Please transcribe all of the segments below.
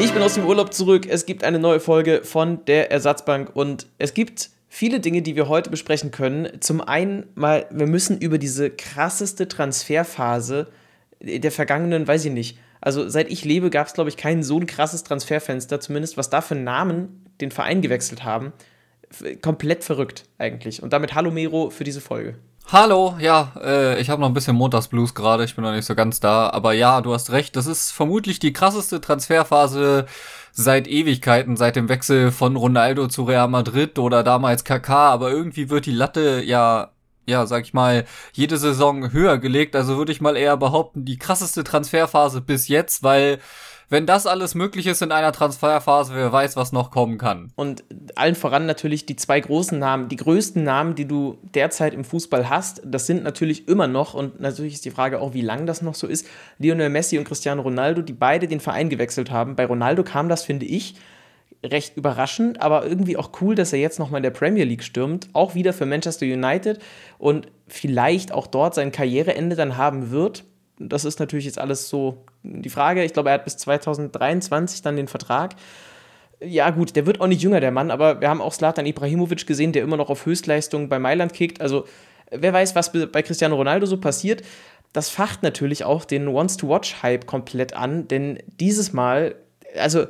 Ich bin aus dem Urlaub zurück. Es gibt eine neue Folge von der Ersatzbank und es gibt viele Dinge, die wir heute besprechen können. Zum einen mal, wir müssen über diese krasseste Transferphase der vergangenen, weiß ich nicht. Also seit ich lebe, gab es, glaube ich, kein so ein krasses Transferfenster, zumindest was da für Namen den Verein gewechselt haben. Komplett verrückt eigentlich. Und damit hallo Mero für diese Folge. Hallo, ja, äh, ich habe noch ein bisschen Montagsblues gerade, ich bin noch nicht so ganz da, aber ja, du hast recht, das ist vermutlich die krasseste Transferphase seit Ewigkeiten, seit dem Wechsel von Ronaldo zu Real Madrid oder damals KK, aber irgendwie wird die Latte ja ja, sag ich mal, jede Saison höher gelegt. Also würde ich mal eher behaupten, die krasseste Transferphase bis jetzt, weil wenn das alles möglich ist in einer Transferphase, wer weiß, was noch kommen kann. Und allen voran natürlich die zwei großen Namen, die größten Namen, die du derzeit im Fußball hast, das sind natürlich immer noch, und natürlich ist die Frage auch, wie lang das noch so ist, Lionel Messi und Cristiano Ronaldo, die beide den Verein gewechselt haben. Bei Ronaldo kam das, finde ich, recht überraschend, aber irgendwie auch cool, dass er jetzt nochmal in der Premier League stürmt, auch wieder für Manchester United und vielleicht auch dort sein Karriereende dann haben wird das ist natürlich jetzt alles so die Frage. Ich glaube, er hat bis 2023 dann den Vertrag. Ja, gut, der wird auch nicht jünger, der Mann, aber wir haben auch Slatan Ibrahimovic gesehen, der immer noch auf Höchstleistung bei Mailand kickt. Also, wer weiß, was bei Cristiano Ronaldo so passiert. Das facht natürlich auch den Wants-to-Watch-Hype komplett an, denn dieses Mal, also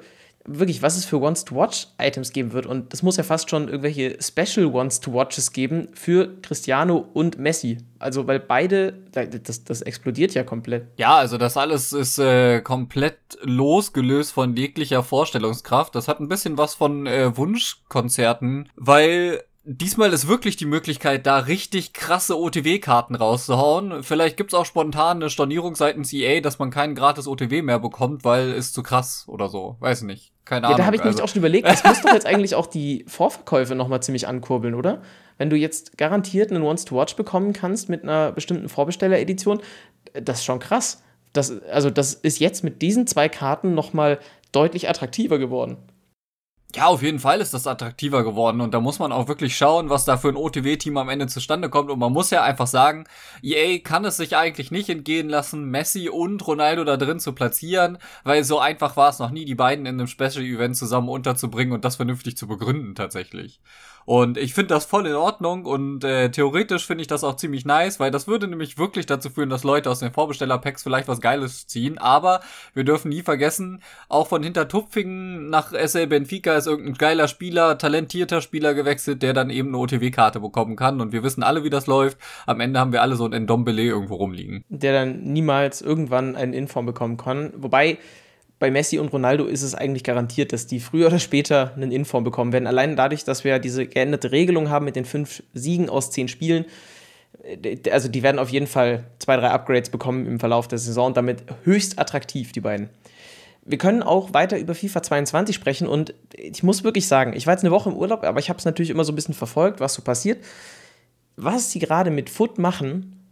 wirklich, was es für Wants-to-Watch-Items geben wird. Und das muss ja fast schon irgendwelche Special Wants-to-Watches geben für Cristiano und Messi. Also, weil beide, das, das explodiert ja komplett. Ja, also das alles ist äh, komplett losgelöst von jeglicher Vorstellungskraft. Das hat ein bisschen was von äh, Wunschkonzerten, weil diesmal ist wirklich die Möglichkeit, da richtig krasse OTW-Karten rauszuhauen. Vielleicht gibt's auch spontan eine Stornierung seitens EA, dass man keinen gratis OTW mehr bekommt, weil ist zu krass oder so. Weiß nicht. Keine ja, Ahnung. Da habe ich also. mich auch schon überlegt, das muss doch jetzt eigentlich auch die Vorverkäufe nochmal ziemlich ankurbeln, oder? Wenn du jetzt garantiert einen Once to Watch bekommen kannst mit einer bestimmten Vorbesteller-Edition, das ist schon krass. Das, also, das ist jetzt mit diesen zwei Karten nochmal deutlich attraktiver geworden. Ja, auf jeden Fall ist das attraktiver geworden und da muss man auch wirklich schauen, was da für ein OTW-Team am Ende zustande kommt und man muss ja einfach sagen, EA kann es sich eigentlich nicht entgehen lassen, Messi und Ronaldo da drin zu platzieren, weil so einfach war es noch nie, die beiden in einem Special-Event zusammen unterzubringen und das vernünftig zu begründen tatsächlich. Und ich finde das voll in Ordnung und äh, theoretisch finde ich das auch ziemlich nice, weil das würde nämlich wirklich dazu führen, dass Leute aus den Vorbesteller-Packs vielleicht was Geiles ziehen. Aber wir dürfen nie vergessen, auch von Hintertupfingen nach SL Benfica ist irgendein geiler Spieler, talentierter Spieler gewechselt, der dann eben eine OTW-Karte bekommen kann. Und wir wissen alle, wie das läuft. Am Ende haben wir alle so ein Endombele irgendwo rumliegen. Der dann niemals irgendwann einen Inform bekommen kann. Wobei bei Messi und Ronaldo ist es eigentlich garantiert, dass die früher oder später einen Inform bekommen werden. Allein dadurch, dass wir diese geänderte Regelung haben mit den fünf Siegen aus zehn Spielen. Äh, also die werden auf jeden Fall zwei, drei Upgrades bekommen im Verlauf der Saison und damit höchst attraktiv, die beiden. Wir können auch weiter über FIFA 22 sprechen und ich muss wirklich sagen, ich war jetzt eine Woche im Urlaub, aber ich habe es natürlich immer so ein bisschen verfolgt, was so passiert. Was sie gerade mit Foot machen,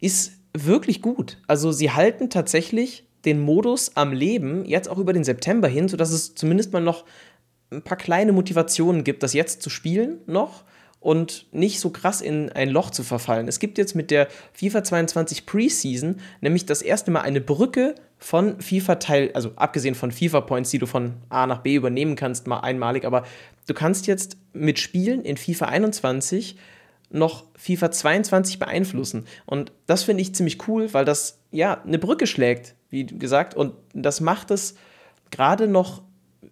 ist wirklich gut. Also sie halten tatsächlich den Modus am Leben, jetzt auch über den September hin, sodass es zumindest mal noch ein paar kleine Motivationen gibt, das jetzt zu spielen noch und nicht so krass in ein Loch zu verfallen. Es gibt jetzt mit der FIFA 22 Preseason nämlich das erste Mal eine Brücke von FIFA Teil, also abgesehen von FIFA Points, die du von A nach B übernehmen kannst, mal einmalig, aber du kannst jetzt mit Spielen in FIFA 21 noch FIFA 22 beeinflussen. Und das finde ich ziemlich cool, weil das ja eine Brücke schlägt wie gesagt. Und das macht es gerade noch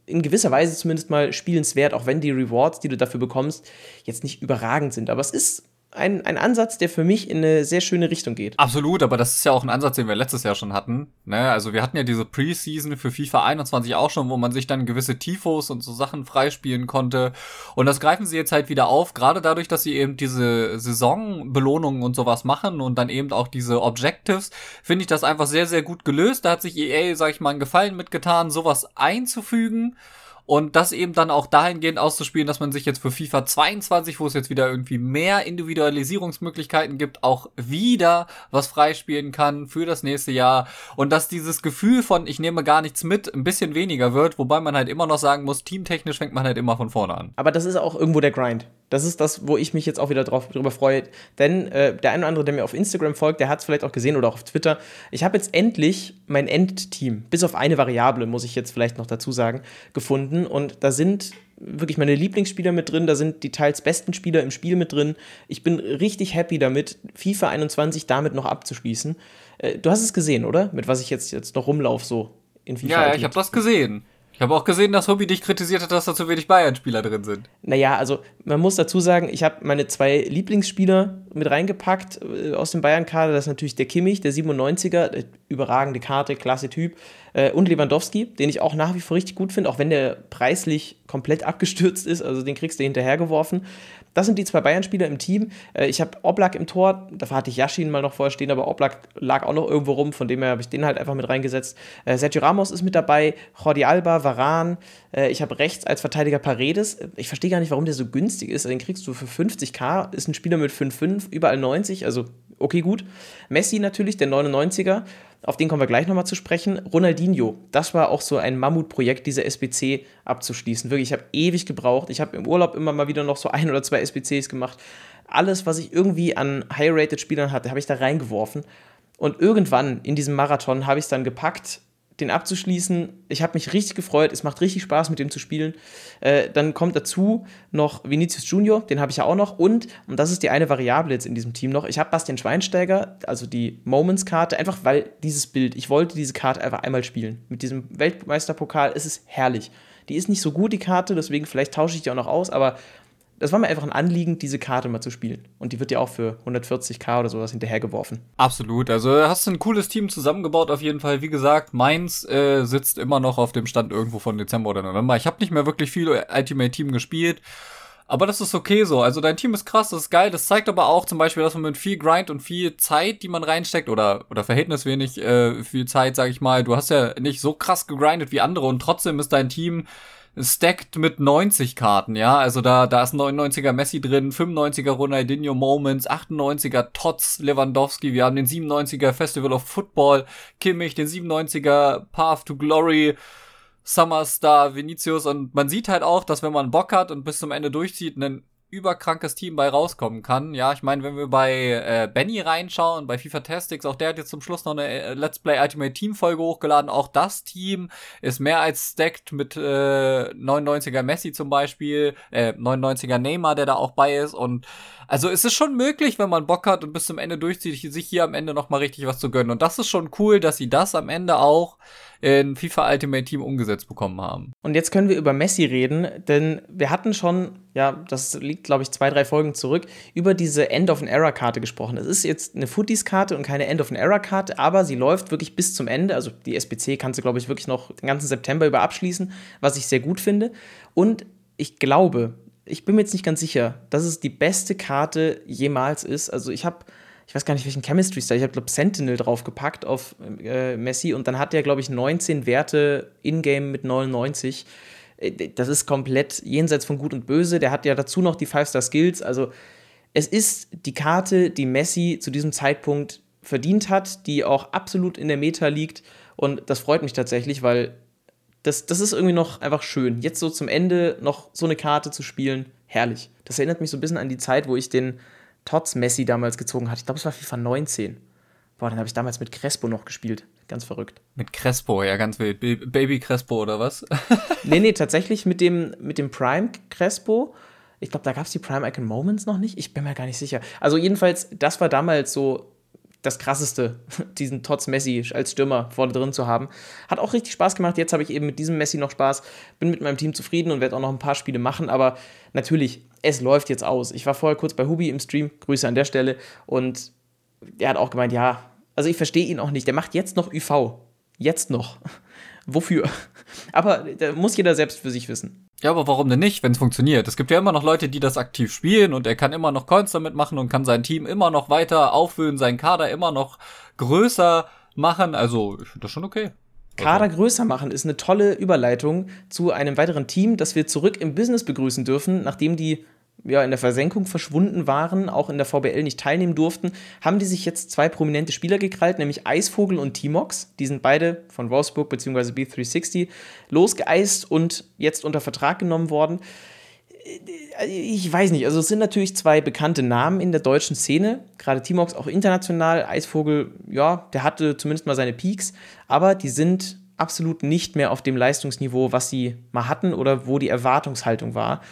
in gewisser Weise zumindest mal spielenswert, auch wenn die Rewards, die du dafür bekommst, jetzt nicht überragend sind. Aber es ist ein, ein Ansatz, der für mich in eine sehr schöne Richtung geht. Absolut, aber das ist ja auch ein Ansatz, den wir letztes Jahr schon hatten. Ne? Also wir hatten ja diese Preseason für FIFA 21 auch schon, wo man sich dann gewisse Tifos und so Sachen freispielen konnte. Und das greifen sie jetzt halt wieder auf, gerade dadurch, dass sie eben diese Saisonbelohnungen und sowas machen und dann eben auch diese Objectives, finde ich das einfach sehr, sehr gut gelöst. Da hat sich EA, sag ich mal, einen Gefallen mitgetan, sowas einzufügen und das eben dann auch dahingehend auszuspielen, dass man sich jetzt für FIFA 22, wo es jetzt wieder irgendwie mehr Individualisierungsmöglichkeiten gibt, auch wieder was freispielen kann für das nächste Jahr und dass dieses Gefühl von ich nehme gar nichts mit ein bisschen weniger wird, wobei man halt immer noch sagen muss, teamtechnisch fängt man halt immer von vorne an. Aber das ist auch irgendwo der Grind. Das ist das, wo ich mich jetzt auch wieder drauf, drüber freue. Denn äh, der eine oder andere, der mir auf Instagram folgt, der hat es vielleicht auch gesehen oder auch auf Twitter. Ich habe jetzt endlich mein Endteam, bis auf eine Variable, muss ich jetzt vielleicht noch dazu sagen, gefunden. Und da sind wirklich meine Lieblingsspieler mit drin, da sind die teils besten Spieler im Spiel mit drin. Ich bin richtig happy damit, FIFA 21 damit noch abzuschließen. Äh, du hast es gesehen, oder? Mit was ich jetzt, jetzt noch rumlaufe, so in FIFA. Ja, ich habe das gesehen. Ich habe auch gesehen, dass Hobby dich kritisiert hat, dass da zu wenig Bayern-Spieler drin sind. Naja, also man muss dazu sagen, ich habe meine zwei Lieblingsspieler mit reingepackt äh, aus dem Bayern-Kader. Das ist natürlich der Kimmich, der 97er, äh, überragende Karte, klasse Typ. Äh, und Lewandowski, den ich auch nach wie vor richtig gut finde, auch wenn der preislich komplett abgestürzt ist. Also den kriegst du hinterhergeworfen. Das sind die zwei Bayern-Spieler im Team. Äh, ich habe Oblak im Tor, dafür hatte ich Yashin mal noch vorher stehen, aber Oblak lag auch noch irgendwo rum, von dem her habe ich den halt einfach mit reingesetzt. Äh, Sergio Ramos ist mit dabei, Jordi Alba, Varan. Äh, ich habe rechts als Verteidiger Paredes. Ich verstehe gar nicht, warum der so günstig ist. Den kriegst du für 50k, ist ein Spieler mit 5,5, überall 90, also okay, gut. Messi natürlich, der 99er auf den kommen wir gleich nochmal zu sprechen. Ronaldinho, das war auch so ein Mammutprojekt, diese SBC abzuschließen. Wirklich, ich habe ewig gebraucht. Ich habe im Urlaub immer mal wieder noch so ein oder zwei SBCs gemacht. Alles, was ich irgendwie an High-Rated-Spielern hatte, habe ich da reingeworfen. Und irgendwann in diesem Marathon habe ich es dann gepackt, den abzuschließen. Ich habe mich richtig gefreut. Es macht richtig Spaß, mit dem zu spielen. Äh, dann kommt dazu noch Vinicius Junior, den habe ich ja auch noch. Und, und das ist die eine Variable jetzt in diesem Team noch, ich habe Bastian Schweinsteiger, also die Moments-Karte, einfach weil dieses Bild, ich wollte diese Karte einfach einmal spielen. Mit diesem Weltmeisterpokal ist es herrlich. Die ist nicht so gut, die Karte, deswegen vielleicht tausche ich die auch noch aus, aber das war mir einfach ein Anliegen, diese Karte mal zu spielen. Und die wird ja auch für 140k oder sowas hinterhergeworfen. Absolut. Also hast du ein cooles Team zusammengebaut auf jeden Fall. Wie gesagt, meins äh, sitzt immer noch auf dem Stand irgendwo von Dezember oder November. Ich habe nicht mehr wirklich viel Ultimate Team gespielt. Aber das ist okay so. Also dein Team ist krass, das ist geil. Das zeigt aber auch zum Beispiel, dass man mit viel Grind und viel Zeit, die man reinsteckt, oder, oder verhältniswenig äh, viel Zeit, sag ich mal, du hast ja nicht so krass gegrindet wie andere und trotzdem ist dein Team stacked mit 90 Karten, ja. Also da, da ist ein 99er Messi drin, 95er Ronaldinho Moments, 98er Tots Lewandowski, wir haben den 97er Festival of Football, Kimmich, den 97er Path to Glory, Summerstar, Vinicius und man sieht halt auch, dass wenn man Bock hat und bis zum Ende durchzieht, einen überkrankes Team bei rauskommen kann. Ja, ich meine, wenn wir bei äh, Benny reinschauen, bei FIFA Tactics, auch der hat jetzt zum Schluss noch eine äh, Let's Play Ultimate Team Folge hochgeladen. Auch das Team ist mehr als stacked mit äh, 99er Messi zum Beispiel, äh, 99er Neymar, der da auch bei ist. Und also es ist schon möglich, wenn man Bock hat und bis zum Ende durchzieht, sich hier am Ende noch mal richtig was zu gönnen. Und das ist schon cool, dass sie das am Ende auch in FIFA Ultimate Team umgesetzt bekommen haben. Und jetzt können wir über Messi reden, denn wir hatten schon, ja, das liegt, glaube ich, zwei, drei Folgen zurück, über diese End of an Era Karte gesprochen. Es ist jetzt eine Footies-Karte und keine End of an Era Karte, aber sie läuft wirklich bis zum Ende. Also die SBC kannst du, glaube ich, wirklich noch den ganzen September über abschließen, was ich sehr gut finde. Und ich glaube, ich bin mir jetzt nicht ganz sicher, dass es die beste Karte jemals ist. Also ich habe ich weiß gar nicht, welchen Chemistry Star, ich habe, glaube Sentinel draufgepackt auf äh, Messi und dann hat der, glaube ich, 19 Werte in-game mit 99. Äh, das ist komplett jenseits von Gut und Böse. Der hat ja dazu noch die 5-Star-Skills. Also, es ist die Karte, die Messi zu diesem Zeitpunkt verdient hat, die auch absolut in der Meta liegt. Und das freut mich tatsächlich, weil das, das ist irgendwie noch einfach schön. Jetzt so zum Ende noch so eine Karte zu spielen, herrlich. Das erinnert mich so ein bisschen an die Zeit, wo ich den Tots Messi damals gezogen hat. Ich glaube, es war FIFA 19. Boah, dann habe ich damals mit Crespo noch gespielt. Ganz verrückt. Mit Crespo, ja, ganz wild. Baby Crespo oder was? nee, nee, tatsächlich mit dem, mit dem Prime Crespo. Ich glaube, da gab es die Prime Icon Moments noch nicht. Ich bin mir gar nicht sicher. Also, jedenfalls, das war damals so das Krasseste, diesen Tots Messi als Stürmer vorne drin zu haben. Hat auch richtig Spaß gemacht. Jetzt habe ich eben mit diesem Messi noch Spaß. Bin mit meinem Team zufrieden und werde auch noch ein paar Spiele machen. Aber natürlich, es läuft jetzt aus. Ich war vorher kurz bei Hubi im Stream, Grüße an der Stelle, und er hat auch gemeint, ja, also ich verstehe ihn auch nicht. Der macht jetzt noch UV. Jetzt noch. Wofür? Aber da muss jeder selbst für sich wissen. Ja, aber warum denn nicht, wenn es funktioniert? Es gibt ja immer noch Leute, die das aktiv spielen und er kann immer noch Coins damit machen und kann sein Team immer noch weiter auffüllen, seinen Kader immer noch größer machen. Also, ich finde das schon okay. Kader größer machen ist eine tolle Überleitung zu einem weiteren Team, das wir zurück im Business begrüßen dürfen, nachdem die ja, in der Versenkung verschwunden waren, auch in der VBL nicht teilnehmen durften, haben die sich jetzt zwei prominente Spieler gekrallt, nämlich Eisvogel und Timox. Die sind beide von Wolfsburg bzw. B360 losgeeist und jetzt unter Vertrag genommen worden. ich weiß nicht, also es sind natürlich zwei bekannte Namen in der deutschen Szene, gerade Timox auch international, Eisvogel, ja, der hatte zumindest mal seine Peaks, aber die sind absolut nicht mehr auf dem Leistungsniveau, was sie mal hatten oder wo die Erwartungshaltung war.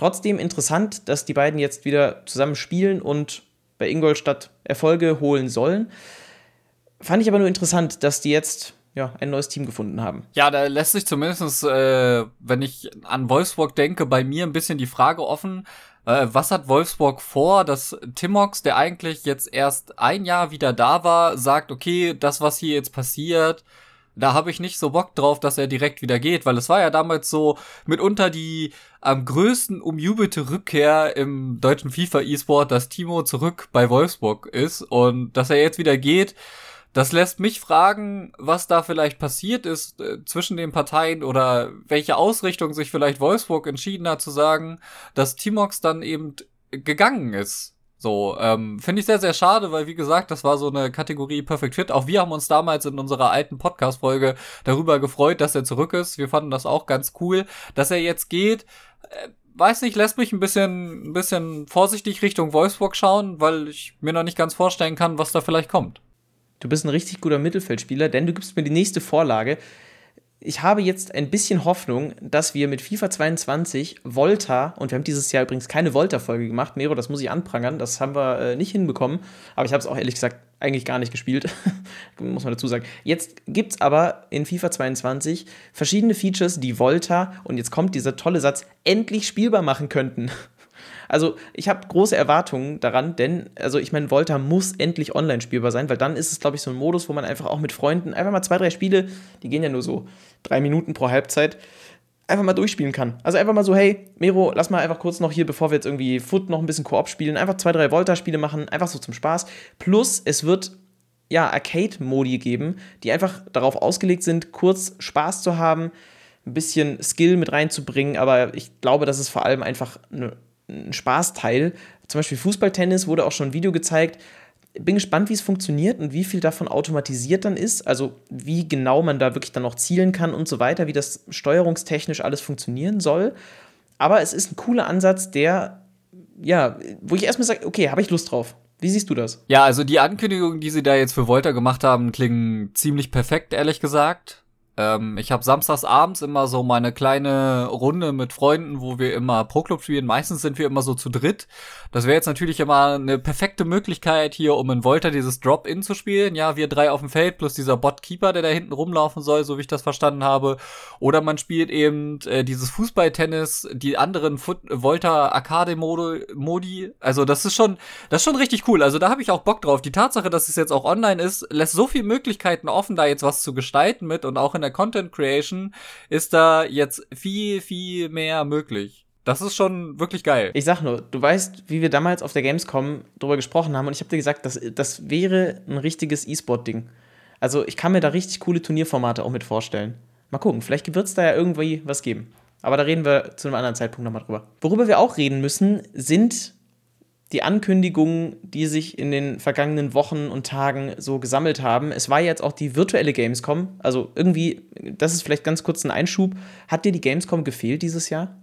Trotzdem interessant, dass die beiden jetzt wieder zusammen spielen und bei Ingolstadt Erfolge holen sollen. Fand ich aber nur interessant, dass die jetzt ja, ein neues Team gefunden haben. Ja, da lässt sich zumindest, äh, wenn ich an Wolfsburg denke, bei mir ein bisschen die Frage offen, äh, was hat Wolfsburg vor, dass Timox, der eigentlich jetzt erst ein Jahr wieder da war, sagt, okay, das, was hier jetzt passiert, da habe ich nicht so Bock drauf, dass er direkt wieder geht, weil es war ja damals so mitunter die am größten umjubelte Rückkehr im deutschen FIFA E-Sport, dass Timo zurück bei Wolfsburg ist und dass er jetzt wieder geht, das lässt mich fragen, was da vielleicht passiert ist äh, zwischen den Parteien oder welche Ausrichtung sich vielleicht Wolfsburg entschieden hat zu sagen, dass Timox dann eben gegangen ist. So, ähm, finde ich sehr, sehr schade, weil wie gesagt, das war so eine Kategorie Perfect Fit. Auch wir haben uns damals in unserer alten Podcast-Folge darüber gefreut, dass er zurück ist. Wir fanden das auch ganz cool, dass er jetzt geht. Äh, weiß nicht, lässt mich ein bisschen, ein bisschen vorsichtig Richtung Wolfsburg schauen, weil ich mir noch nicht ganz vorstellen kann, was da vielleicht kommt. Du bist ein richtig guter Mittelfeldspieler, denn du gibst mir die nächste Vorlage. Ich habe jetzt ein bisschen Hoffnung, dass wir mit FIFA 22 Volta, und wir haben dieses Jahr übrigens keine Volta-Folge gemacht, Mero, das muss ich anprangern, das haben wir äh, nicht hinbekommen, aber ich habe es auch ehrlich gesagt eigentlich gar nicht gespielt, muss man dazu sagen. Jetzt gibt es aber in FIFA 22 verschiedene Features, die Volta, und jetzt kommt dieser tolle Satz, endlich spielbar machen könnten. Also ich habe große Erwartungen daran, denn, also ich meine, Volta muss endlich online spielbar sein, weil dann ist es, glaube ich, so ein Modus, wo man einfach auch mit Freunden einfach mal zwei, drei Spiele, die gehen ja nur so drei Minuten pro Halbzeit, einfach mal durchspielen kann. Also einfach mal so, hey, Mero, lass mal einfach kurz noch hier, bevor wir jetzt irgendwie Foot noch ein bisschen Koop spielen, einfach zwei, drei Volta-Spiele machen, einfach so zum Spaß. Plus, es wird ja Arcade-Modi geben, die einfach darauf ausgelegt sind, kurz Spaß zu haben, ein bisschen Skill mit reinzubringen, aber ich glaube, das ist vor allem einfach eine ein Spaßteil. Zum Beispiel Fußballtennis wurde auch schon ein Video gezeigt. Bin gespannt, wie es funktioniert und wie viel davon automatisiert dann ist. Also wie genau man da wirklich dann noch zielen kann und so weiter, wie das steuerungstechnisch alles funktionieren soll. Aber es ist ein cooler Ansatz, der, ja, wo ich erstmal sage, okay, habe ich Lust drauf. Wie siehst du das? Ja, also die Ankündigungen, die sie da jetzt für Volta gemacht haben, klingen ziemlich perfekt, ehrlich gesagt. Ähm, ich habe samstags abends immer so meine kleine Runde mit Freunden, wo wir immer Pro-Club spielen. Meistens sind wir immer so zu dritt. Das wäre jetzt natürlich immer eine perfekte Möglichkeit hier, um in Volta dieses Drop-In zu spielen. Ja, wir drei auf dem Feld plus dieser Bot-Keeper, der da hinten rumlaufen soll, so wie ich das verstanden habe. Oder man spielt eben äh, dieses Fußballtennis, die anderen Foot Volta Arcade-Modi. Also das ist schon, das ist schon richtig cool. Also da habe ich auch Bock drauf. Die Tatsache, dass es jetzt auch online ist, lässt so viele Möglichkeiten offen, da jetzt was zu gestalten mit und auch in der Content Creation ist da jetzt viel, viel mehr möglich. Das ist schon wirklich geil. Ich sag nur, du weißt, wie wir damals auf der Gamescom drüber gesprochen haben und ich habe dir gesagt, das, das wäre ein richtiges E-Sport-Ding. Also ich kann mir da richtig coole Turnierformate auch mit vorstellen. Mal gucken, vielleicht wird es da ja irgendwie was geben. Aber da reden wir zu einem anderen Zeitpunkt nochmal drüber. Worüber wir auch reden müssen, sind die Ankündigungen, die sich in den vergangenen Wochen und Tagen so gesammelt haben. Es war jetzt auch die virtuelle Gamescom. Also irgendwie, das ist vielleicht ganz kurz ein Einschub. Hat dir die Gamescom gefehlt dieses Jahr?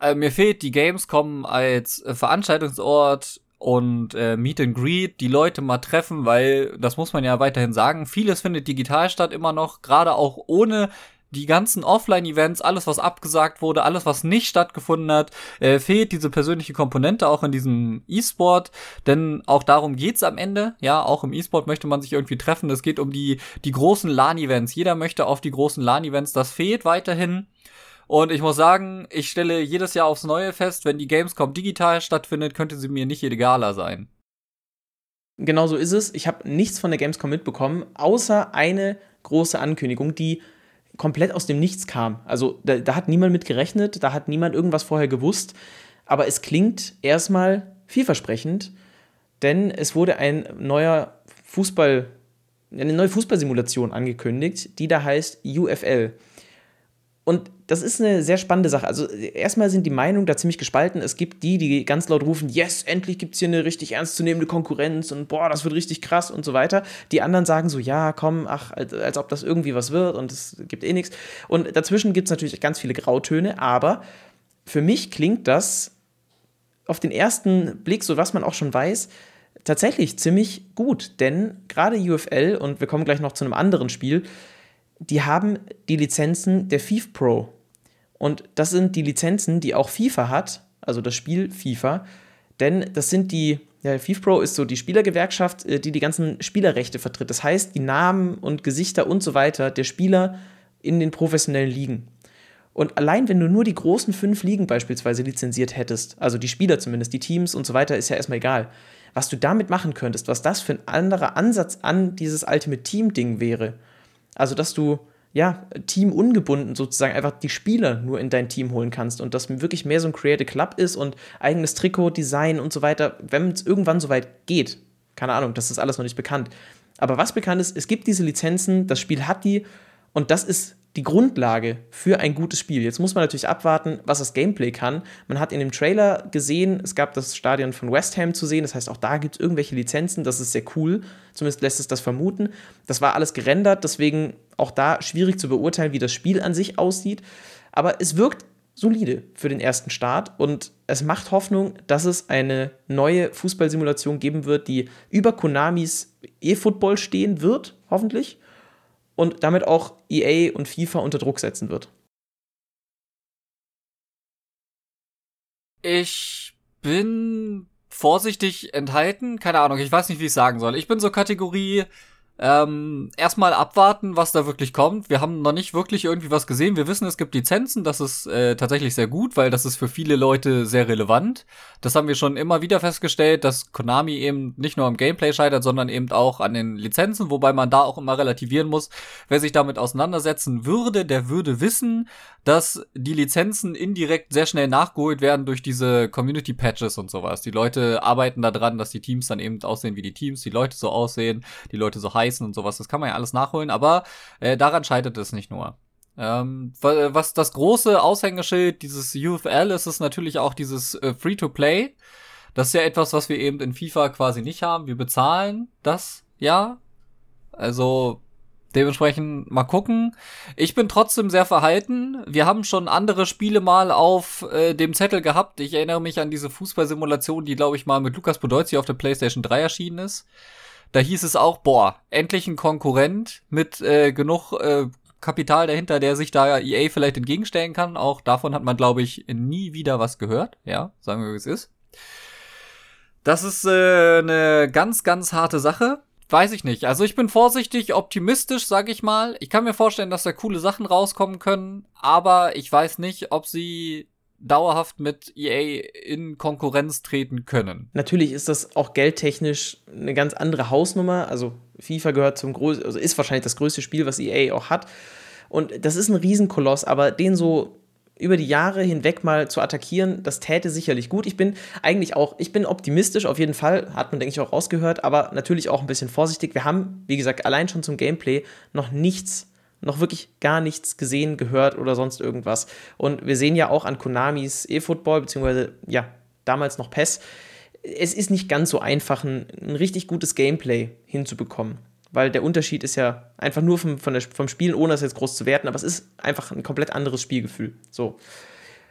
Äh, mir fehlt die Gamescom als äh, Veranstaltungsort und äh, Meet and Greet, die Leute mal treffen, weil, das muss man ja weiterhin sagen, vieles findet digital statt immer noch, gerade auch ohne die ganzen Offline-Events, alles, was abgesagt wurde, alles, was nicht stattgefunden hat, äh, fehlt diese persönliche Komponente auch in diesem E-Sport, denn auch darum geht's am Ende. Ja, auch im E-Sport möchte man sich irgendwie treffen. Es geht um die, die großen LAN-Events. Jeder möchte auf die großen LAN-Events. Das fehlt weiterhin. Und ich muss sagen, ich stelle jedes Jahr aufs Neue fest, wenn die Gamescom digital stattfindet, könnte sie mir nicht egaler sein. Genau so ist es. Ich habe nichts von der Gamescom mitbekommen, außer eine große Ankündigung, die komplett aus dem Nichts kam. Also da, da hat niemand mit gerechnet, da hat niemand irgendwas vorher gewusst. Aber es klingt erstmal vielversprechend, denn es wurde ein neuer Fußball, eine neue Fußballsimulation angekündigt, die da heißt UFL. Und das ist eine sehr spannende Sache. Also erstmal sind die Meinungen da ziemlich gespalten. Es gibt die, die ganz laut rufen, yes, endlich gibt es hier eine richtig ernstzunehmende Konkurrenz und boah, das wird richtig krass und so weiter. Die anderen sagen so, ja, komm, ach, als, als ob das irgendwie was wird und es gibt eh nichts. Und dazwischen gibt es natürlich ganz viele Grautöne, aber für mich klingt das auf den ersten Blick, so was man auch schon weiß, tatsächlich ziemlich gut. Denn gerade UFL, und wir kommen gleich noch zu einem anderen Spiel, die haben die Lizenzen der FIFA Pro. Und das sind die Lizenzen, die auch FIFA hat, also das Spiel FIFA. Denn das sind die, ja, FIFA Pro ist so die Spielergewerkschaft, äh, die die ganzen Spielerrechte vertritt. Das heißt, die Namen und Gesichter und so weiter der Spieler in den professionellen Ligen. Und allein wenn du nur die großen fünf Ligen beispielsweise lizenziert hättest, also die Spieler zumindest, die Teams und so weiter, ist ja erstmal egal. Was du damit machen könntest, was das für ein anderer Ansatz an dieses Ultimate Team-Ding wäre. Also, dass du ja, Team ungebunden sozusagen einfach die Spieler nur in dein Team holen kannst und das wirklich mehr so ein Creative Club ist und eigenes Trikot, Design und so weiter, wenn es irgendwann soweit geht. Keine Ahnung, das ist alles noch nicht bekannt. Aber was bekannt ist, es gibt diese Lizenzen, das Spiel hat die und das ist die Grundlage für ein gutes Spiel. Jetzt muss man natürlich abwarten, was das Gameplay kann. Man hat in dem Trailer gesehen, es gab das Stadion von West Ham zu sehen, das heißt, auch da gibt es irgendwelche Lizenzen, das ist sehr cool, zumindest lässt es das vermuten. Das war alles gerendert, deswegen auch da schwierig zu beurteilen, wie das Spiel an sich aussieht. Aber es wirkt solide für den ersten Start und es macht Hoffnung, dass es eine neue Fußballsimulation geben wird, die über Konamis E-Football stehen wird, hoffentlich und damit auch EA und FIFA unter Druck setzen wird. Ich bin vorsichtig enthalten. Keine Ahnung, ich weiß nicht, wie ich sagen soll. Ich bin so Kategorie ähm, erstmal abwarten, was da wirklich kommt. Wir haben noch nicht wirklich irgendwie was gesehen. Wir wissen, es gibt Lizenzen. Das ist äh, tatsächlich sehr gut, weil das ist für viele Leute sehr relevant. Das haben wir schon immer wieder festgestellt, dass Konami eben nicht nur am Gameplay scheitert, sondern eben auch an den Lizenzen, wobei man da auch immer relativieren muss. Wer sich damit auseinandersetzen würde, der würde wissen, dass die Lizenzen indirekt sehr schnell nachgeholt werden durch diese Community Patches und sowas. Die Leute arbeiten daran, dass die Teams dann eben aussehen wie die Teams, die Leute so aussehen, die Leute so heißen und sowas. Das kann man ja alles nachholen, aber äh, daran scheitert es nicht nur. Ähm, was das große Aushängeschild dieses UFL ist, ist natürlich auch dieses äh, Free-to-Play. Das ist ja etwas, was wir eben in FIFA quasi nicht haben. Wir bezahlen das, ja. Also Dementsprechend mal gucken. Ich bin trotzdem sehr verhalten. Wir haben schon andere Spiele mal auf äh, dem Zettel gehabt. Ich erinnere mich an diese Fußballsimulation, die, glaube ich, mal mit Lukas Podolski auf der PlayStation 3 erschienen ist. Da hieß es auch, boah, endlich ein Konkurrent mit äh, genug äh, Kapital dahinter, der sich da EA vielleicht entgegenstellen kann. Auch davon hat man, glaube ich, nie wieder was gehört. Ja, sagen wir, wie es ist. Das ist äh, eine ganz, ganz harte Sache. Weiß ich nicht. Also ich bin vorsichtig optimistisch, sag ich mal. Ich kann mir vorstellen, dass da coole Sachen rauskommen können, aber ich weiß nicht, ob sie dauerhaft mit EA in Konkurrenz treten können. Natürlich ist das auch geldtechnisch eine ganz andere Hausnummer. Also FIFA gehört zum größten, also ist wahrscheinlich das größte Spiel, was EA auch hat. Und das ist ein Riesenkoloss, aber den so über die Jahre hinweg mal zu attackieren, das täte sicherlich gut. Ich bin eigentlich auch, ich bin optimistisch auf jeden Fall, hat man denke ich auch rausgehört, aber natürlich auch ein bisschen vorsichtig. Wir haben, wie gesagt, allein schon zum Gameplay noch nichts, noch wirklich gar nichts gesehen, gehört oder sonst irgendwas. Und wir sehen ja auch an Konamis E-Football, beziehungsweise ja, damals noch PES, es ist nicht ganz so einfach, ein, ein richtig gutes Gameplay hinzubekommen weil der Unterschied ist ja einfach nur vom, der, vom Spielen, ohne das jetzt groß zu werten, aber es ist einfach ein komplett anderes Spielgefühl. So.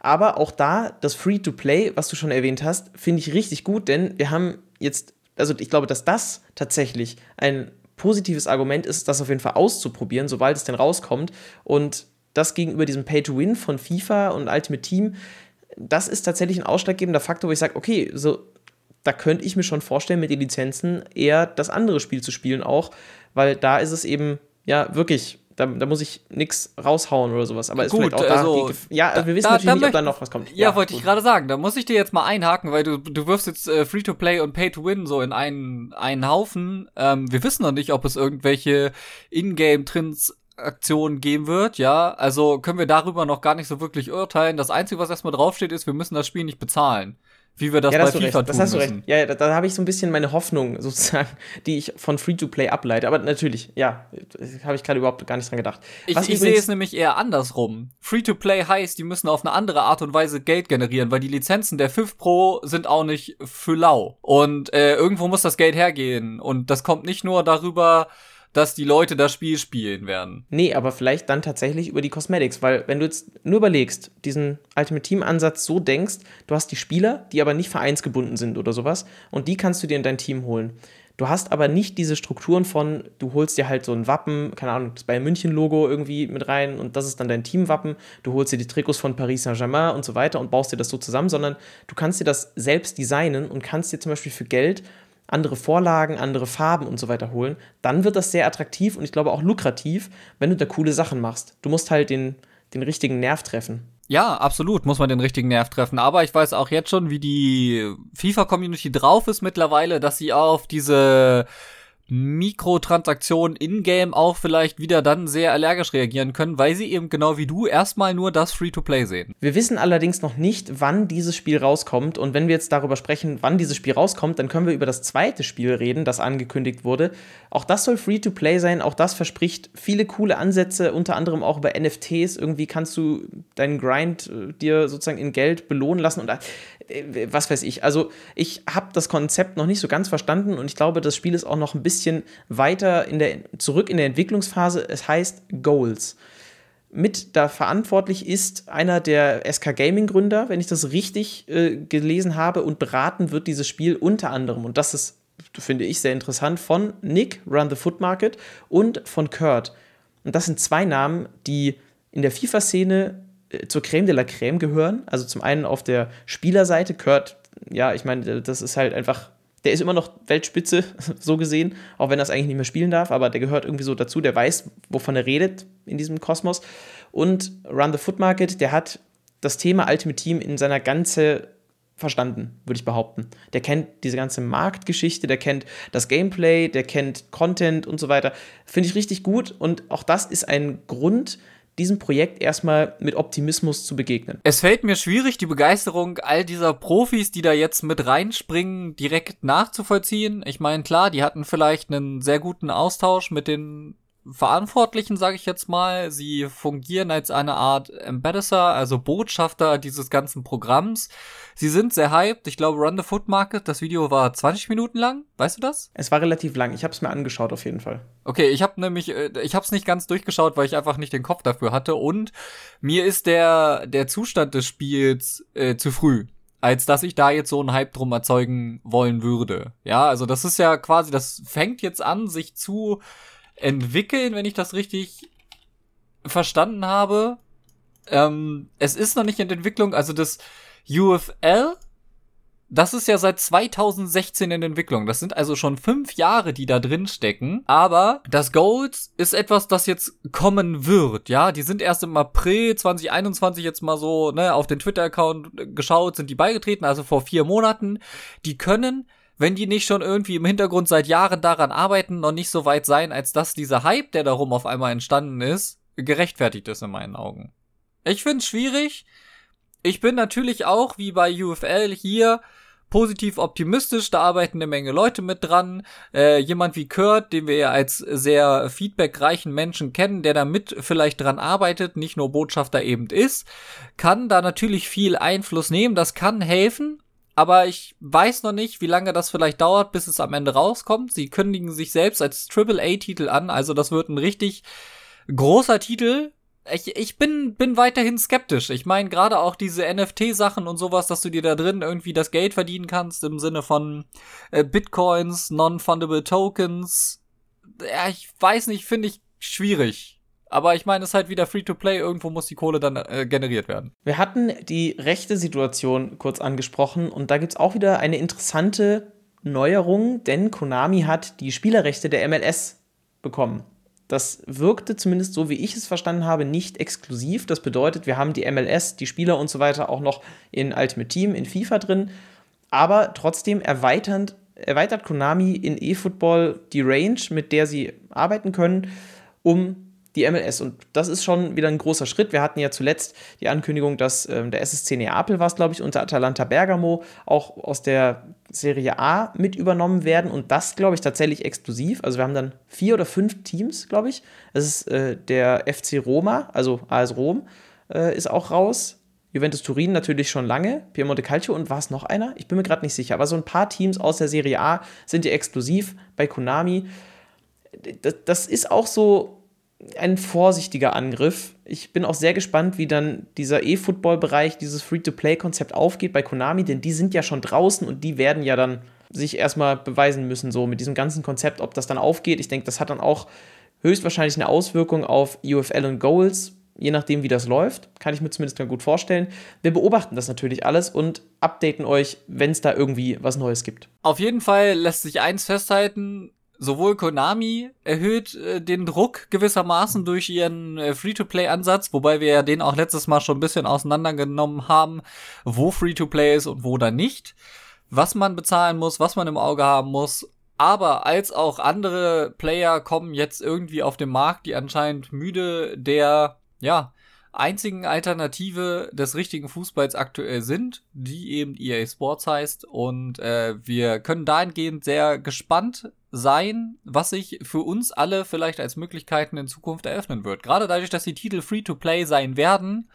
Aber auch da, das Free-to-Play, was du schon erwähnt hast, finde ich richtig gut, denn wir haben jetzt, also ich glaube, dass das tatsächlich ein positives Argument ist, das auf jeden Fall auszuprobieren, sobald es denn rauskommt. Und das gegenüber diesem Pay-to-Win von FIFA und Ultimate Team, das ist tatsächlich ein ausschlaggebender Faktor, wo ich sage, okay, so da könnte ich mir schon vorstellen, mit den Lizenzen eher das andere Spiel zu spielen auch, weil da ist es eben, ja, wirklich, da, da muss ich nichts raushauen oder sowas. Aber Gut, ist vielleicht auch also, da die, Ja, da, wir wissen da, natürlich nicht, ob da noch was kommt. Ja, ja wollte ich gerade sagen, da muss ich dir jetzt mal einhaken, weil du, du wirfst jetzt äh, Free-to-Play und Pay-to-Win so in einen, einen Haufen. Ähm, wir wissen noch nicht, ob es irgendwelche Ingame-Trends Aktion geben wird, ja. Also können wir darüber noch gar nicht so wirklich urteilen. Das Einzige, was erstmal draufsteht, ist, wir müssen das Spiel nicht bezahlen wie wir das ja, bei FIFA recht. das hast du recht. Ja, da, da habe ich so ein bisschen meine Hoffnung sozusagen, die ich von Free-to-Play ableite. Aber natürlich, ja, habe ich gerade überhaupt gar nicht dran gedacht. Ich, ich sehe es nämlich eher andersrum. Free-to-Play heißt, die müssen auf eine andere Art und Weise Geld generieren, weil die Lizenzen der 5 Pro sind auch nicht für lau. Und äh, irgendwo muss das Geld hergehen. Und das kommt nicht nur darüber, dass die Leute das Spiel spielen werden. Nee, aber vielleicht dann tatsächlich über die Cosmetics, weil wenn du jetzt nur überlegst, diesen Ultimate Team Ansatz so denkst, du hast die Spieler, die aber nicht vereinsgebunden sind oder sowas und die kannst du dir in dein Team holen. Du hast aber nicht diese Strukturen von, du holst dir halt so ein Wappen, keine Ahnung, das Bayern München Logo irgendwie mit rein und das ist dann dein Teamwappen. Du holst dir die Trikots von Paris Saint-Germain und so weiter und baust dir das so zusammen, sondern du kannst dir das selbst designen und kannst dir zum Beispiel für Geld andere Vorlagen, andere Farben und so weiter holen. Dann wird das sehr attraktiv und ich glaube auch lukrativ, wenn du da coole Sachen machst. Du musst halt den, den richtigen Nerv treffen. Ja, absolut, muss man den richtigen Nerv treffen. Aber ich weiß auch jetzt schon, wie die FIFA-Community drauf ist mittlerweile, dass sie auf diese Mikrotransaktionen in-game auch vielleicht wieder dann sehr allergisch reagieren können, weil sie eben genau wie du erstmal nur das Free-to-Play sehen. Wir wissen allerdings noch nicht, wann dieses Spiel rauskommt. Und wenn wir jetzt darüber sprechen, wann dieses Spiel rauskommt, dann können wir über das zweite Spiel reden, das angekündigt wurde. Auch das soll Free-to-Play sein. Auch das verspricht viele coole Ansätze, unter anderem auch über NFTs. Irgendwie kannst du deinen Grind äh, dir sozusagen in Geld belohnen lassen. Und äh, was weiß ich. Also ich habe das Konzept noch nicht so ganz verstanden und ich glaube, das Spiel ist auch noch ein bisschen weiter in der, zurück in der Entwicklungsphase. Es heißt Goals. Mit da verantwortlich ist einer der SK Gaming Gründer, wenn ich das richtig äh, gelesen habe, und beraten wird dieses Spiel unter anderem, und das ist, finde ich, sehr interessant, von Nick, Run the Foot Market, und von Kurt. Und das sind zwei Namen, die in der FIFA-Szene äh, zur Creme de la Creme gehören. Also zum einen auf der Spielerseite, Kurt, ja, ich meine, das ist halt einfach der ist immer noch Weltspitze, so gesehen, auch wenn er es eigentlich nicht mehr spielen darf, aber der gehört irgendwie so dazu, der weiß, wovon er redet in diesem Kosmos. Und Run the Foot Market, der hat das Thema Ultimate Team in seiner Ganze verstanden, würde ich behaupten. Der kennt diese ganze Marktgeschichte, der kennt das Gameplay, der kennt Content und so weiter. Finde ich richtig gut und auch das ist ein Grund, diesem Projekt erstmal mit Optimismus zu begegnen. Es fällt mir schwierig, die Begeisterung all dieser Profis, die da jetzt mit reinspringen, direkt nachzuvollziehen. Ich meine, klar, die hatten vielleicht einen sehr guten Austausch mit den Verantwortlichen, sage ich jetzt mal. Sie fungieren als eine Art Ambassador, also Botschafter dieses ganzen Programms. Sie sind sehr hyped. Ich glaube, Run the Foot Market, das Video war 20 Minuten lang. Weißt du das? Es war relativ lang. Ich habe es mir angeschaut auf jeden Fall. Okay, ich habe nämlich, äh, ich habe es nicht ganz durchgeschaut, weil ich einfach nicht den Kopf dafür hatte. Und mir ist der der Zustand des Spiels äh, zu früh als dass ich da jetzt so einen Hype drum erzeugen wollen würde. Ja, also das ist ja quasi, das fängt jetzt an, sich zu entwickeln, wenn ich das richtig verstanden habe. Ähm, es ist noch nicht in Entwicklung, also das UFL, das ist ja seit 2016 in Entwicklung. Das sind also schon fünf Jahre, die da drin stecken. Aber das Gold ist etwas, das jetzt kommen wird. Ja, die sind erst im April 2021 jetzt mal so ne, auf den Twitter-Account geschaut, sind die beigetreten, also vor vier Monaten. Die können wenn die nicht schon irgendwie im Hintergrund seit Jahren daran arbeiten, noch nicht so weit sein, als dass dieser Hype, der darum auf einmal entstanden ist, gerechtfertigt ist in meinen Augen. Ich find's schwierig. Ich bin natürlich auch, wie bei UFL hier, positiv optimistisch, da arbeiten eine Menge Leute mit dran. Äh, jemand wie Kurt, den wir ja als sehr feedbackreichen Menschen kennen, der da mit vielleicht dran arbeitet, nicht nur Botschafter eben ist, kann da natürlich viel Einfluss nehmen, das kann helfen aber ich weiß noch nicht, wie lange das vielleicht dauert, bis es am Ende rauskommt. Sie kündigen sich selbst als Triple-A-Titel an, also das wird ein richtig großer Titel. Ich, ich bin, bin weiterhin skeptisch. Ich meine, gerade auch diese NFT-Sachen und sowas, dass du dir da drin irgendwie das Geld verdienen kannst im Sinne von äh, Bitcoins, Non-Fundable Tokens. Ja, ich weiß nicht, finde ich schwierig. Aber ich meine, es ist halt wieder Free-to-Play, irgendwo muss die Kohle dann äh, generiert werden. Wir hatten die rechte Situation kurz angesprochen und da gibt es auch wieder eine interessante Neuerung, denn Konami hat die Spielerrechte der MLS bekommen. Das wirkte zumindest so, wie ich es verstanden habe, nicht exklusiv. Das bedeutet, wir haben die MLS, die Spieler und so weiter auch noch in Ultimate Team, in FIFA drin. Aber trotzdem erweiternd, erweitert Konami in eFootball die Range, mit der sie arbeiten können, um die MLS. Und das ist schon wieder ein großer Schritt. Wir hatten ja zuletzt die Ankündigung, dass ähm, der SSC Neapel war glaube ich, unter Atalanta Bergamo auch aus der Serie A mit übernommen werden. Und das, glaube ich, tatsächlich exklusiv. Also wir haben dann vier oder fünf Teams, glaube ich. Es ist äh, der FC Roma, also AS Rom, äh, ist auch raus. Juventus Turin natürlich schon lange, Piemonte Calcio und war es noch einer? Ich bin mir gerade nicht sicher, aber so ein paar Teams aus der Serie A sind ja exklusiv bei Konami das, das ist auch so ein vorsichtiger Angriff. Ich bin auch sehr gespannt, wie dann dieser E-Football-Bereich, dieses Free-to-Play-Konzept aufgeht bei Konami, denn die sind ja schon draußen und die werden ja dann sich erstmal beweisen müssen, so mit diesem ganzen Konzept, ob das dann aufgeht. Ich denke, das hat dann auch höchstwahrscheinlich eine Auswirkung auf UFL und Goals, je nachdem, wie das läuft. Kann ich mir zumindest ganz gut vorstellen. Wir beobachten das natürlich alles und updaten euch, wenn es da irgendwie was Neues gibt. Auf jeden Fall lässt sich eins festhalten, sowohl Konami erhöht äh, den Druck gewissermaßen durch ihren äh, Free-to-Play-Ansatz, wobei wir ja den auch letztes Mal schon ein bisschen auseinandergenommen haben, wo Free-to-Play ist und wo da nicht, was man bezahlen muss, was man im Auge haben muss. Aber als auch andere Player kommen jetzt irgendwie auf den Markt, die anscheinend müde der, ja, einzigen Alternative des richtigen Fußballs aktuell sind, die eben EA Sports heißt. Und äh, wir können dahingehend sehr gespannt sein, was sich für uns alle vielleicht als Möglichkeiten in Zukunft eröffnen wird. Gerade dadurch, dass die Titel Free-to-Play sein werden,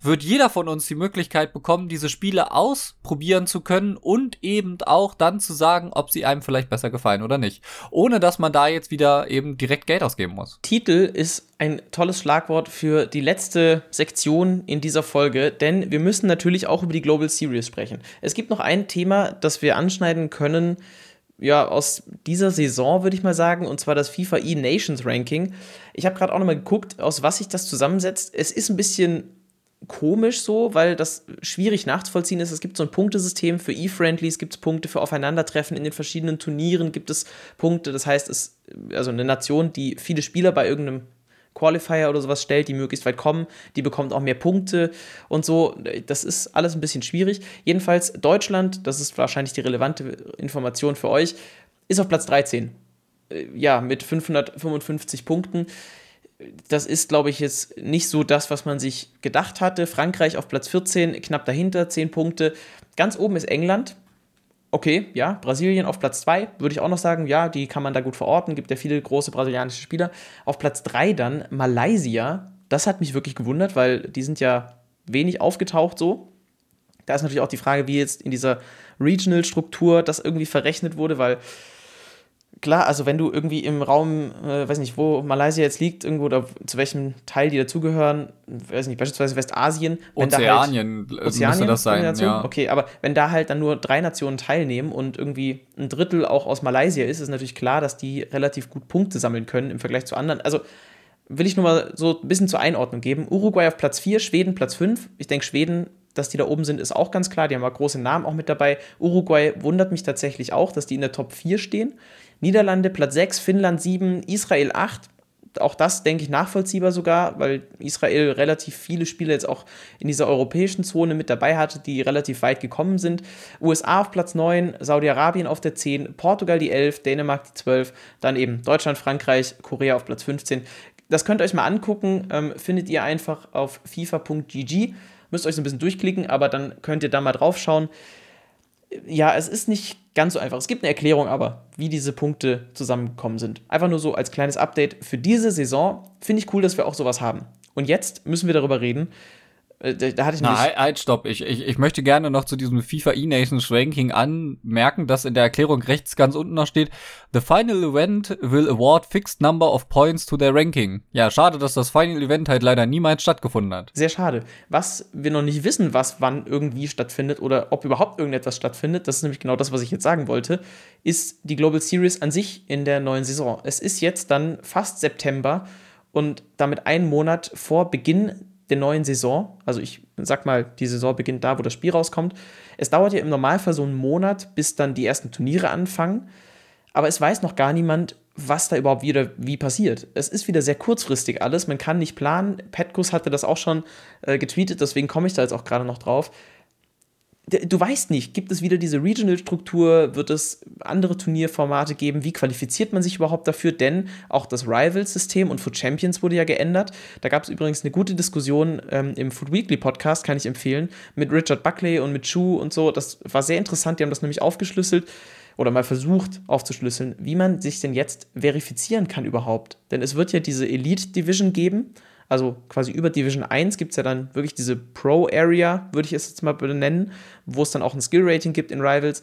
wird jeder von uns die Möglichkeit bekommen, diese Spiele ausprobieren zu können und eben auch dann zu sagen, ob sie einem vielleicht besser gefallen oder nicht. Ohne dass man da jetzt wieder eben direkt Geld ausgeben muss. Titel ist ein tolles Schlagwort für die letzte Sektion in dieser Folge, denn wir müssen natürlich auch über die Global Series sprechen. Es gibt noch ein Thema, das wir anschneiden können, ja, aus dieser Saison, würde ich mal sagen, und zwar das FIFA E-Nations Ranking. Ich habe gerade auch nochmal geguckt, aus was sich das zusammensetzt. Es ist ein bisschen komisch so, weil das schwierig nachzuvollziehen ist. Es gibt so ein Punktesystem für E-Friendlies, gibt es Punkte für Aufeinandertreffen in den verschiedenen Turnieren, gibt es Punkte. Das heißt, es also eine Nation, die viele Spieler bei irgendeinem Qualifier oder sowas stellt, die möglichst weit kommen, die bekommt auch mehr Punkte und so. Das ist alles ein bisschen schwierig. Jedenfalls Deutschland, das ist wahrscheinlich die relevante Information für euch, ist auf Platz 13. Äh, ja, mit 555 Punkten das ist, glaube ich, jetzt nicht so das, was man sich gedacht hatte. Frankreich auf Platz 14, knapp dahinter, 10 Punkte. Ganz oben ist England. Okay, ja, Brasilien auf Platz 2, würde ich auch noch sagen, ja, die kann man da gut verorten, gibt ja viele große brasilianische Spieler. Auf Platz 3 dann Malaysia, das hat mich wirklich gewundert, weil die sind ja wenig aufgetaucht so. Da ist natürlich auch die Frage, wie jetzt in dieser Regional-Struktur das irgendwie verrechnet wurde, weil klar, also wenn du irgendwie im Raum, äh, weiß nicht, wo Malaysia jetzt liegt, irgendwo oder zu welchem Teil die dazugehören, weiß nicht, beispielsweise Westasien. Ozeanien, da halt, Ozeanien müsste das sein, ja. Okay, aber wenn da halt dann nur drei Nationen teilnehmen und irgendwie ein Drittel auch aus Malaysia ist, ist natürlich klar, dass die relativ gut Punkte sammeln können im Vergleich zu anderen. Also will ich nur mal so ein bisschen zur Einordnung geben. Uruguay auf Platz 4, Schweden Platz 5. Ich denke, Schweden dass die da oben sind, ist auch ganz klar. Die haben auch große Namen auch mit dabei. Uruguay wundert mich tatsächlich auch, dass die in der Top 4 stehen. Niederlande Platz 6, Finnland 7, Israel 8. Auch das denke ich nachvollziehbar sogar, weil Israel relativ viele Spiele jetzt auch in dieser europäischen Zone mit dabei hatte, die relativ weit gekommen sind. USA auf Platz 9, Saudi-Arabien auf der 10, Portugal die 11, Dänemark die 12, dann eben Deutschland, Frankreich, Korea auf Platz 15. Das könnt ihr euch mal angucken, ähm, findet ihr einfach auf fifa.gg. Müsst euch so ein bisschen durchklicken, aber dann könnt ihr da mal drauf schauen ja, es ist nicht ganz so einfach. Es gibt eine Erklärung aber, wie diese Punkte zusammengekommen sind. Einfach nur so als kleines Update für diese Saison. Finde ich cool, dass wir auch sowas haben. Und jetzt müssen wir darüber reden, äh, da hatte ich Na, halt, halt, stopp. Ich, ich, ich möchte gerne noch zu diesem FIFA E-Nations Ranking anmerken, dass in der Erklärung rechts ganz unten noch steht, The final event will award fixed number of points to their ranking. Ja, schade, dass das Final Event halt leider niemals stattgefunden hat. Sehr schade. Was wir noch nicht wissen, was wann irgendwie stattfindet oder ob überhaupt irgendetwas stattfindet, das ist nämlich genau das, was ich jetzt sagen wollte, ist die Global Series an sich in der neuen Saison. Es ist jetzt dann fast September und damit einen Monat vor Beginn der neuen Saison, also ich sag mal, die Saison beginnt da, wo das Spiel rauskommt. Es dauert ja im Normalfall so einen Monat, bis dann die ersten Turniere anfangen, aber es weiß noch gar niemand, was da überhaupt wieder wie passiert. Es ist wieder sehr kurzfristig alles, man kann nicht planen. Petkus hatte das auch schon äh, getweetet, deswegen komme ich da jetzt auch gerade noch drauf du weißt nicht, gibt es wieder diese Regional-Struktur, wird es andere Turnierformate geben, wie qualifiziert man sich überhaupt dafür, denn auch das Rivals-System und Food Champions wurde ja geändert. Da gab es übrigens eine gute Diskussion ähm, im Food Weekly Podcast, kann ich empfehlen, mit Richard Buckley und mit Chu und so. Das war sehr interessant, die haben das nämlich aufgeschlüsselt oder mal versucht aufzuschlüsseln, wie man sich denn jetzt verifizieren kann überhaupt. Denn es wird ja diese Elite Division geben also quasi über Division 1 gibt es ja dann wirklich diese Pro-Area, würde ich es jetzt mal benennen, wo es dann auch ein Skill-Rating gibt in Rivals.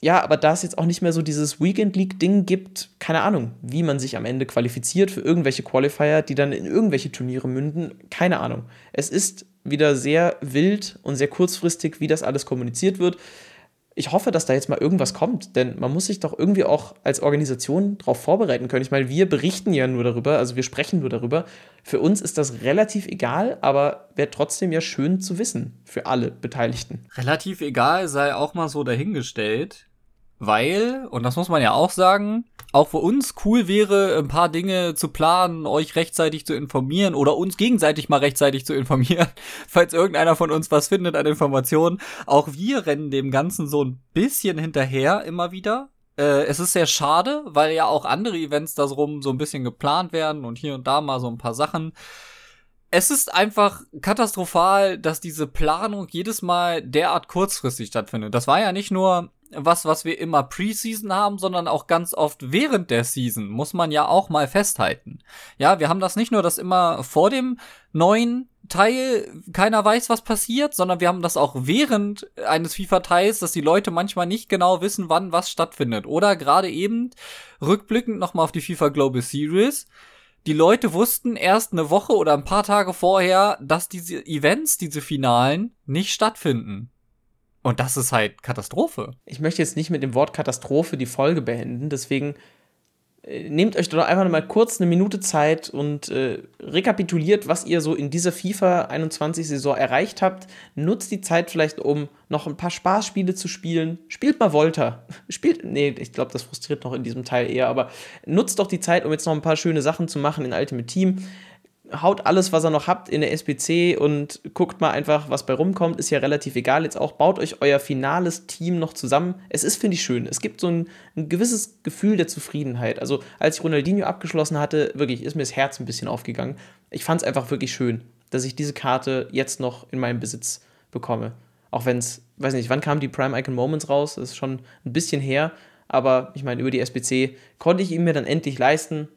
ja, aber da es jetzt auch nicht mehr so dieses Weekend League-Ding gibt, keine Ahnung, wie man sich am Ende qualifiziert für irgendwelche Qualifier, die dann in irgendwelche Turniere münden, keine Ahnung. Es ist wieder sehr wild und sehr kurzfristig, wie das alles kommuniziert wird ich hoffe, dass da jetzt mal irgendwas kommt, denn man muss sich doch irgendwie auch als Organisation darauf vorbereiten können. Ich meine, wir berichten ja nur darüber, also wir sprechen nur darüber. Für uns ist das relativ egal, aber wäre trotzdem ja schön zu wissen für alle Beteiligten. Relativ egal sei auch mal so dahingestellt weil, und das muss man ja auch sagen, auch für uns cool wäre, ein paar Dinge zu planen, euch rechtzeitig zu informieren oder uns gegenseitig mal rechtzeitig zu informieren, falls irgendeiner von uns was findet an Informationen. Auch wir rennen dem Ganzen so ein bisschen hinterher immer wieder. Äh, es ist sehr schade, weil ja auch andere Events darum so ein bisschen geplant werden und hier und da mal so ein paar Sachen. Es ist einfach katastrophal, dass diese Planung jedes Mal derart kurzfristig stattfindet. Das war ja nicht nur was, was wir immer Preseason haben, sondern auch ganz oft während der Season, muss man ja auch mal festhalten. Ja, wir haben das nicht nur, dass immer vor dem neuen Teil keiner weiß, was passiert, sondern wir haben das auch während eines FIFA-Teils, dass die Leute manchmal nicht genau wissen, wann was stattfindet. Oder gerade eben, rückblickend nochmal auf die FIFA Global Series, die Leute wussten erst eine Woche oder ein paar Tage vorher, dass diese Events, diese Finalen, nicht stattfinden. Und das ist halt Katastrophe. Ich möchte jetzt nicht mit dem Wort Katastrophe die Folge beenden, deswegen äh, nehmt euch doch einfach mal kurz eine Minute Zeit und äh, rekapituliert, was ihr so in dieser FIFA 21 Saison erreicht habt. Nutzt die Zeit vielleicht, um noch ein paar Spaßspiele zu spielen. Spielt mal Volta. Spielt, nee, ich glaube, das frustriert noch in diesem Teil eher, aber nutzt doch die Zeit, um jetzt noch ein paar schöne Sachen zu machen in Ultimate Team haut alles, was ihr noch habt, in der SBC und guckt mal einfach, was bei rumkommt. Ist ja relativ egal. Jetzt auch baut euch euer finales Team noch zusammen. Es ist, finde ich, schön. Es gibt so ein, ein, gewisses Gefühl der Zufriedenheit. Also, als ich Ronaldinho abgeschlossen hatte, wirklich ist mir das Herz ein bisschen aufgegangen. Ich fand es einfach wirklich schön, dass ich diese Karte jetzt noch in meinem Besitz bekomme. Auch wenn es, weiß nicht, wann kamen die Prime Icon Moments raus? Das ist schon ein bisschen her. Aber ich meine, über die SBC konnte ich ihn mir dann endlich leisten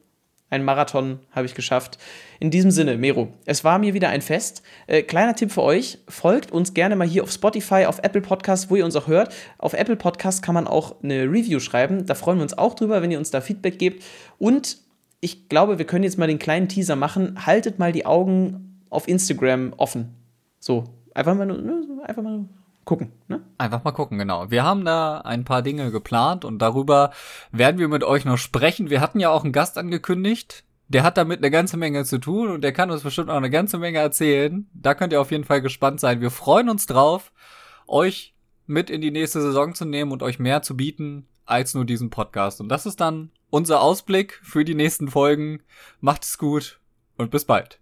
ein Marathon habe ich geschafft. In diesem Sinne, Mero, es war mir wieder ein Fest. Äh, kleiner Tipp für euch: folgt uns gerne mal hier auf Spotify, auf Apple Podcasts, wo ihr uns auch hört. Auf Apple Podcasts kann man auch eine Review schreiben. Da freuen wir uns auch drüber, wenn ihr uns da Feedback gebt. Und ich glaube, wir können jetzt mal den kleinen Teaser machen. Haltet mal die Augen auf Instagram offen. So, einfach mal, einfach mal gucken. Ne? Einfach mal gucken, genau. Wir haben da ein paar Dinge geplant und darüber werden wir mit euch noch sprechen. Wir hatten ja auch einen Gast angekündigt. Der hat damit eine ganze Menge zu tun und der kann uns bestimmt auch eine ganze Menge erzählen. Da könnt ihr auf jeden Fall gespannt sein. Wir freuen uns drauf, euch mit in die nächste Saison zu nehmen und euch mehr zu bieten als nur diesen Podcast. Und das ist dann unser Ausblick für die nächsten Folgen. Macht es gut und bis bald.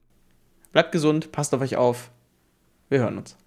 Bleibt gesund, passt auf euch auf. Wir hören uns.